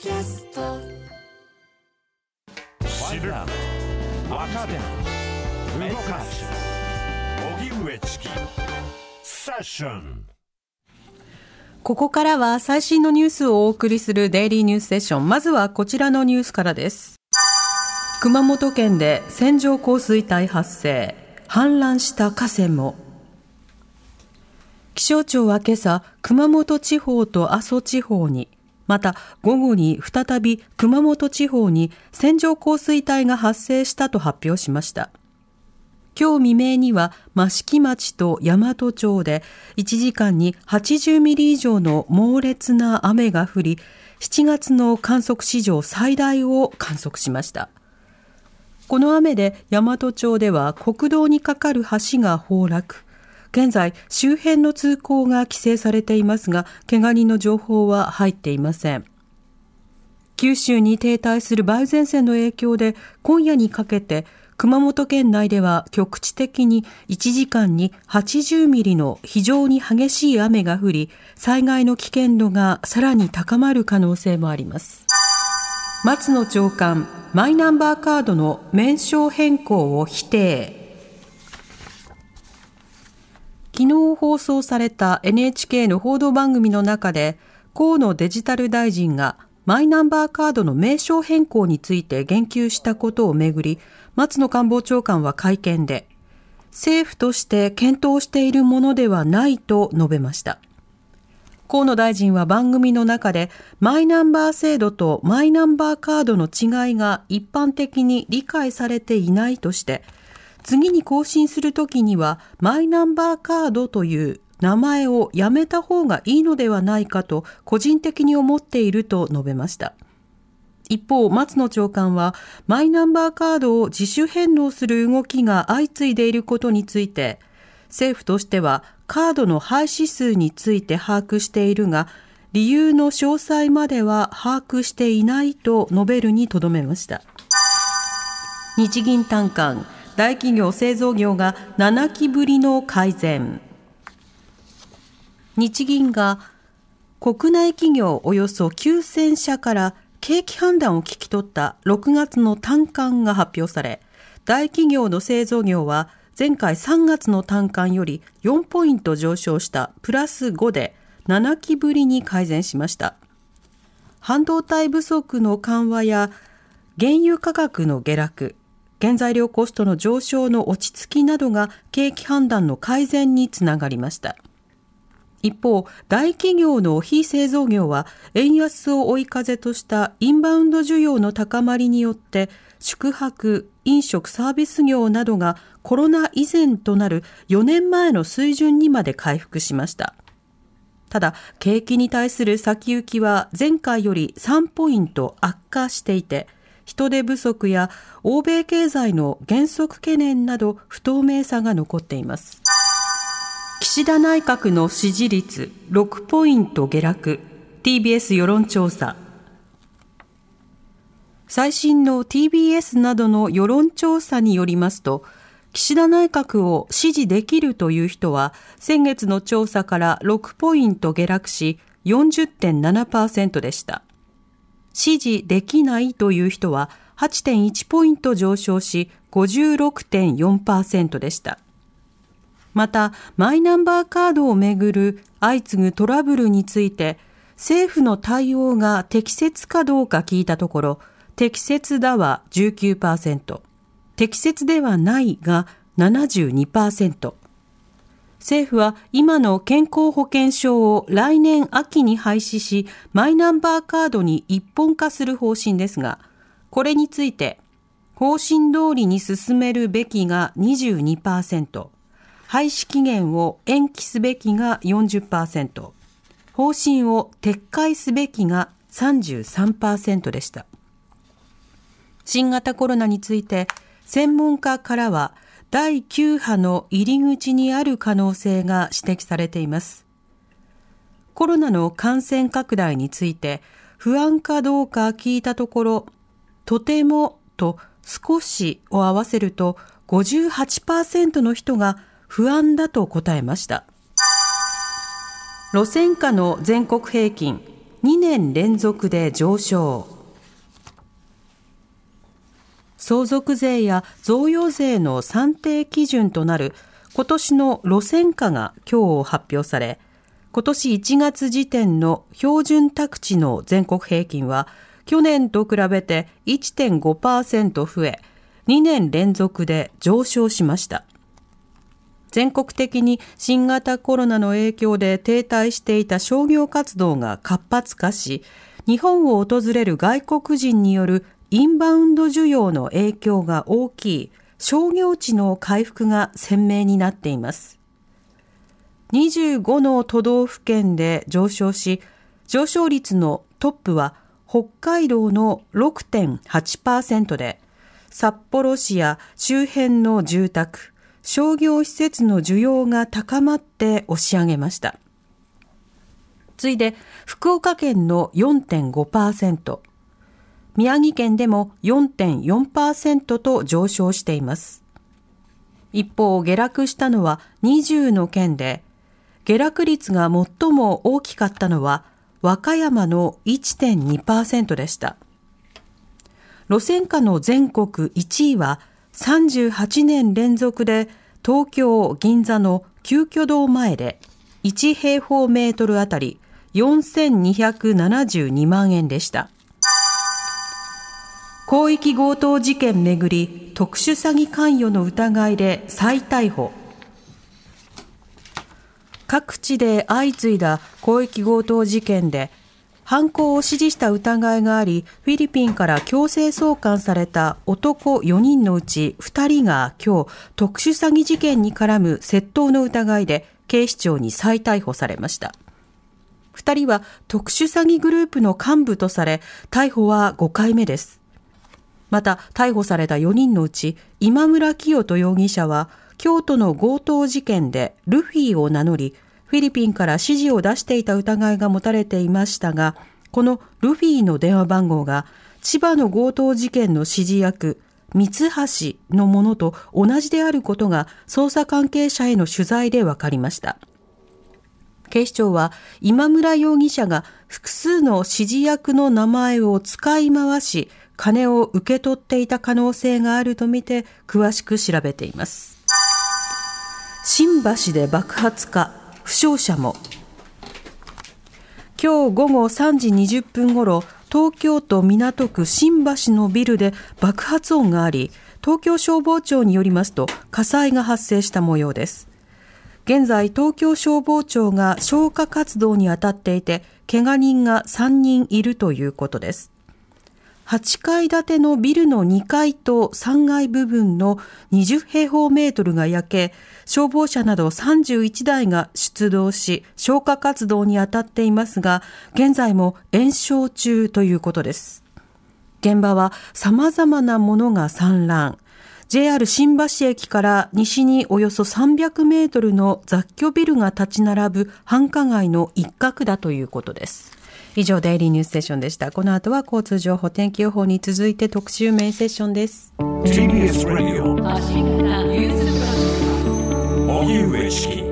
キャスト知る若手動かす荻上チキセッションここからは最新のニュースをお送りするデイリーニュースセッション。まずはこちらのニュースからです。熊本県で線状降水帯発生。氾濫した河川も。気象庁は今朝、熊本地方と阿蘇地方に、また午後に再び熊本地方に線状降水帯が発生したと発表しました。今日未明には益城町と大和町で1時間に80ミリ以上の猛烈な雨が降り、7月の観測史上最大を観測しました。この雨で大和町では国道に架かる橋が崩落。現在、周辺の通行が規制されていますが、怪我人の情報は入っていません。九州に停滞する梅雨前線の影響で、今夜にかけて熊本県内では局地的に1時間に80ミリの非常に激しい雨が降り、災害の危険度がさらに高まる可能性もあります。松野長官、マイナンバーカードの名称変更を否定。昨日放送された NHK の報道番組の中で、河野デジタル大臣がマイナンバーカードの名称変更について言及したことをめぐり、松野官房長官は会見で、政府として検討しているものではないと述べました。河野大臣は番組の中で、マイナンバー制度とマイナンバーカードの違いが一般的に理解されていないとして、次に更新するときには、マイナンバーカードという名前をやめた方がいいのではないかと個人的に思っていると述べました。一方、松野長官は、マイナンバーカードを自主返納する動きが相次いでいることについて、政府としては、カードの廃止数について把握しているが、理由の詳細までは把握していないと述べるにとどめました。日銀短観、大企業製造業が7期ぶりの改善。日銀が国内企業およそ9000社から景気判断を聞き取った6月の単価が発表され、大企業の製造業は前回3月の単価より4ポイント上昇したプラス5で7期ぶりに改善しました。半導体不足の緩和や原油価格の下落、原材料コストの上昇の落ち着きなどが景気判断の改善につながりました。一方、大企業の非製造業は円安を追い風としたインバウンド需要の高まりによって宿泊、飲食サービス業などがコロナ以前となる4年前の水準にまで回復しました。ただ、景気に対する先行きは前回より3ポイント悪化していて、人手不足や欧米経済の減速懸念など不透明さが残っています。岸田内閣の支持率6ポイント下落。TBS 世論調査。最新の TBS などの世論調査によりますと岸田内閣を支持できるという人は先月の調査から6ポイント下落し40.7%でした。支持できないという人は8.1ポイント上昇し56.4%でしたまた、マイナンバーカードをめぐる相次ぐトラブルについて、政府の対応が適切かどうか聞いたところ、適切だは19%、適切ではないが72%。政府は今の健康保険証を来年秋に廃止し、マイナンバーカードに一本化する方針ですが、これについて、方針通りに進めるべきが22%、廃止期限を延期すべきが40%、方針を撤回すべきが33%でした。新型コロナについて、専門家からは、第9波の入り口にある可能性が指摘されています。コロナの感染拡大について、不安かどうか聞いたところ、とてもと少しを合わせると58%の人が不安だと答えました。路線価の全国平均2年連続で上昇。相続税や贈与税の算定基準となる今年の路線価が今日発表され、今年1月時点の標準宅地の全国平均は去年と比べて1.5%増え、2年連続で上昇しました。全国的に新型コロナの影響で停滞していた商業活動が活発化し、日本を訪れる外国人によるインバウンド需要の影響が大きい商業地の回復が鮮明になっています。25の都道府県で上昇し、上昇率のトップは北海道の6.8%で、札幌市や周辺の住宅、商業施設の需要が高まって押し上げました。次いで、福岡県の4.5%、宮城県でも4.4%と上昇しています。一方、下落したのは20の県で、下落率が最も大きかったのは和歌山の1.2%でした。路線価の全国1位は38年連続で東京銀座の旧居堂前で1平方メートルあたり4272万円でした。広域強盗事件めぐり特殊詐欺関与の疑いで再逮捕。各地で相次いだ広域強盗事件で犯行を指示した疑いがあり、フィリピンから強制送還された男4人のうち2人が今日、特殊詐欺事件に絡む窃盗の疑いで警視庁に再逮捕されました。2人は特殊詐欺グループの幹部とされ、逮捕は5回目です。また、逮捕された4人のうち、今村清人容疑者は、京都の強盗事件でルフィを名乗り、フィリピンから指示を出していた疑いが持たれていましたが、このルフィの電話番号が千葉の強盗事件の指示役、三橋のものと同じであることが捜査関係者への取材で分かりました。警視庁は今村容疑者が複数の指示役の名前を使い回し、金を受け取っていた可能性があるとみて詳しく調べています。新橋で爆発か負傷者も。今日午後3時20分ごろ東京都港区新橋のビルで爆発音があり東京消防庁によりますと火災が発生した模様です。現在東京消防庁が消火活動に当たっていて怪我人が3人いるということです。8階建てのビルの2階と3階部分の20平方メートルが焼け、消防車など31台が出動し、消火活動に当たっていますが、現在も延焼中ということです。現場は様々なものが散乱。JR 新橋駅から西におよそ300メートルの雑居ビルが立ち並ぶ繁華街の一角だということです。以上、デイリーニュースセッションでした。この後は交通情報、天気予報に続いて特集メインセッションです。荻上チキ